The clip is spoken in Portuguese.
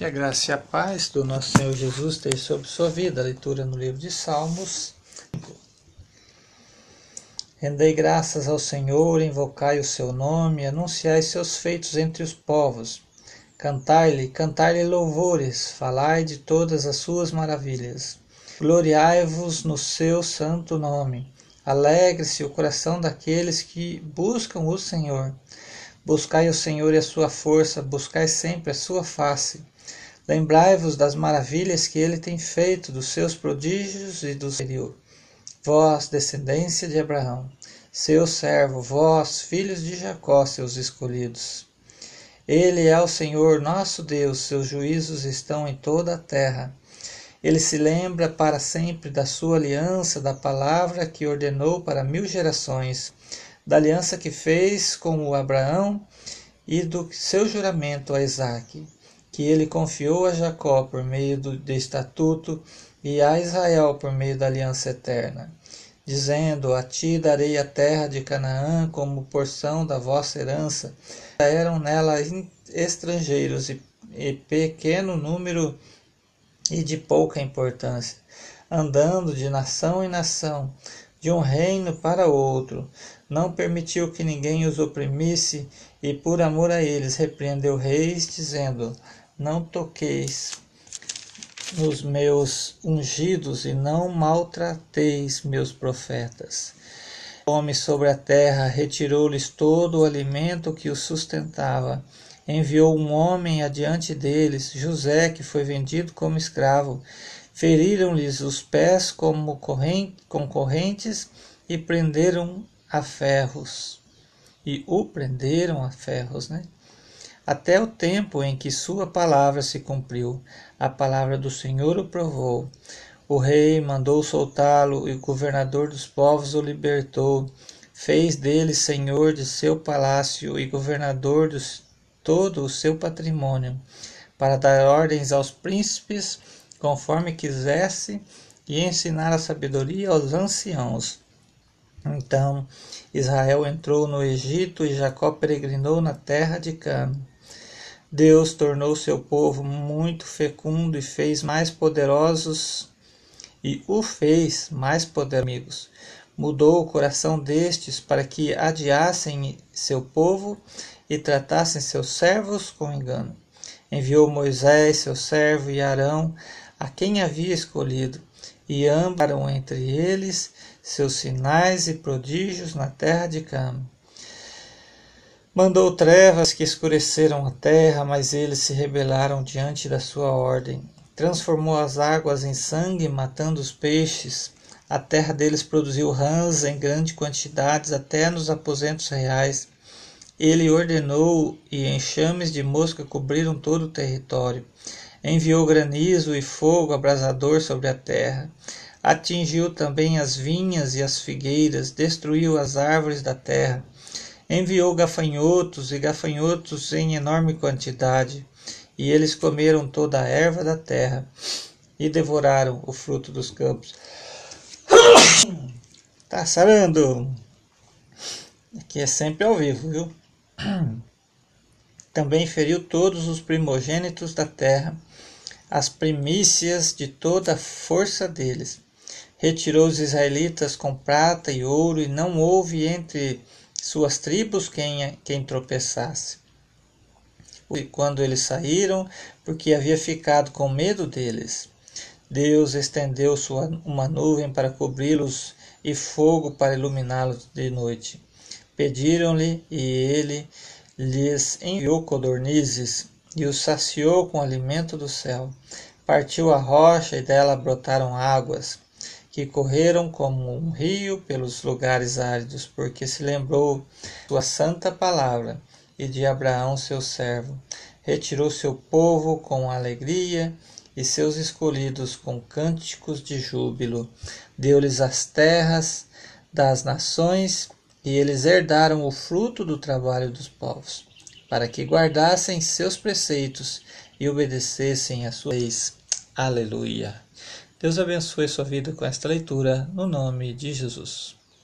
Que a graça e a paz do nosso Senhor Jesus esteja sobre sua vida. Leitura no livro de Salmos. Rendei graças ao Senhor, invocai o seu nome, anunciai seus feitos entre os povos. Cantai-lhe, cantai-lhe louvores, falai de todas as suas maravilhas. Gloriai-vos no seu santo nome. Alegre-se o coração daqueles que buscam o Senhor. Buscai o Senhor e a sua força, buscai sempre a sua face. Lembrai-vos das maravilhas que ele tem feito, dos seus prodígios e do Senhor. Vós, descendência de Abraão, seu servo, vós, filhos de Jacó, seus escolhidos. Ele é o Senhor nosso Deus, seus juízos estão em toda a terra. Ele se lembra para sempre da sua aliança, da palavra que ordenou para mil gerações, da aliança que fez com o Abraão e do seu juramento a Isaque que ele confiou a Jacó por meio do, do estatuto e a Israel por meio da aliança eterna, dizendo: A ti darei a terra de Canaã como porção da vossa herança. Eram nela estrangeiros e, e pequeno número e de pouca importância, andando de nação em nação, de um reino para outro. Não permitiu que ninguém os oprimisse, e por amor a eles repreendeu reis, dizendo: não toqueis nos meus ungidos e não maltrateis meus profetas. Fome sobre a terra, retirou-lhes todo o alimento que os sustentava. Enviou um homem adiante deles, José, que foi vendido como escravo. Feriram-lhes os pés como concorrentes e prenderam a ferros. E o prenderam a ferros, né? Até o tempo em que sua palavra se cumpriu. A palavra do Senhor o provou. O rei mandou soltá-lo e o governador dos povos o libertou. Fez dele senhor de seu palácio e governador de todo o seu patrimônio, para dar ordens aos príncipes conforme quisesse e ensinar a sabedoria aos anciãos. Então Israel entrou no Egito e Jacó peregrinou na terra de Cana. Deus tornou seu povo muito fecundo e fez mais poderosos e o fez mais poderosos. Mudou o coração destes para que adiassem seu povo e tratassem seus servos com engano. Enviou Moisés, seu servo, e Arão, a quem havia escolhido, e ambos entre eles seus sinais e prodígios na terra de Cama. Mandou trevas que escureceram a terra, mas eles se rebelaram diante da sua ordem. Transformou as águas em sangue, matando os peixes. A terra deles produziu rãs em grandes quantidades, até nos aposentos reais. Ele ordenou e enxames de mosca cobriram todo o território. Enviou granizo e fogo abrasador sobre a terra. Atingiu também as vinhas e as figueiras, destruiu as árvores da terra Enviou gafanhotos e gafanhotos em enorme quantidade, e eles comeram toda a erva da terra e devoraram o fruto dos campos. tá sarando! Aqui é sempre ao vivo, viu? Também feriu todos os primogênitos da terra, as primícias de toda a força deles. Retirou os israelitas com prata e ouro, e não houve entre suas tribos quem, quem tropeçasse. E quando eles saíram, porque havia ficado com medo deles, Deus estendeu sua, uma nuvem para cobri-los e fogo para iluminá-los de noite. Pediram-lhe e ele lhes enviou codornizes e os saciou com alimento do céu. Partiu a rocha e dela brotaram águas que correram como um rio pelos lugares áridos, porque se lembrou sua santa palavra e de Abraão seu servo. Retirou seu povo com alegria e seus escolhidos com cânticos de júbilo. Deu-lhes as terras das nações e eles herdaram o fruto do trabalho dos povos, para que guardassem seus preceitos e obedecessem a suas leis. Aleluia. Deus abençoe sua vida com esta leitura, no nome de Jesus.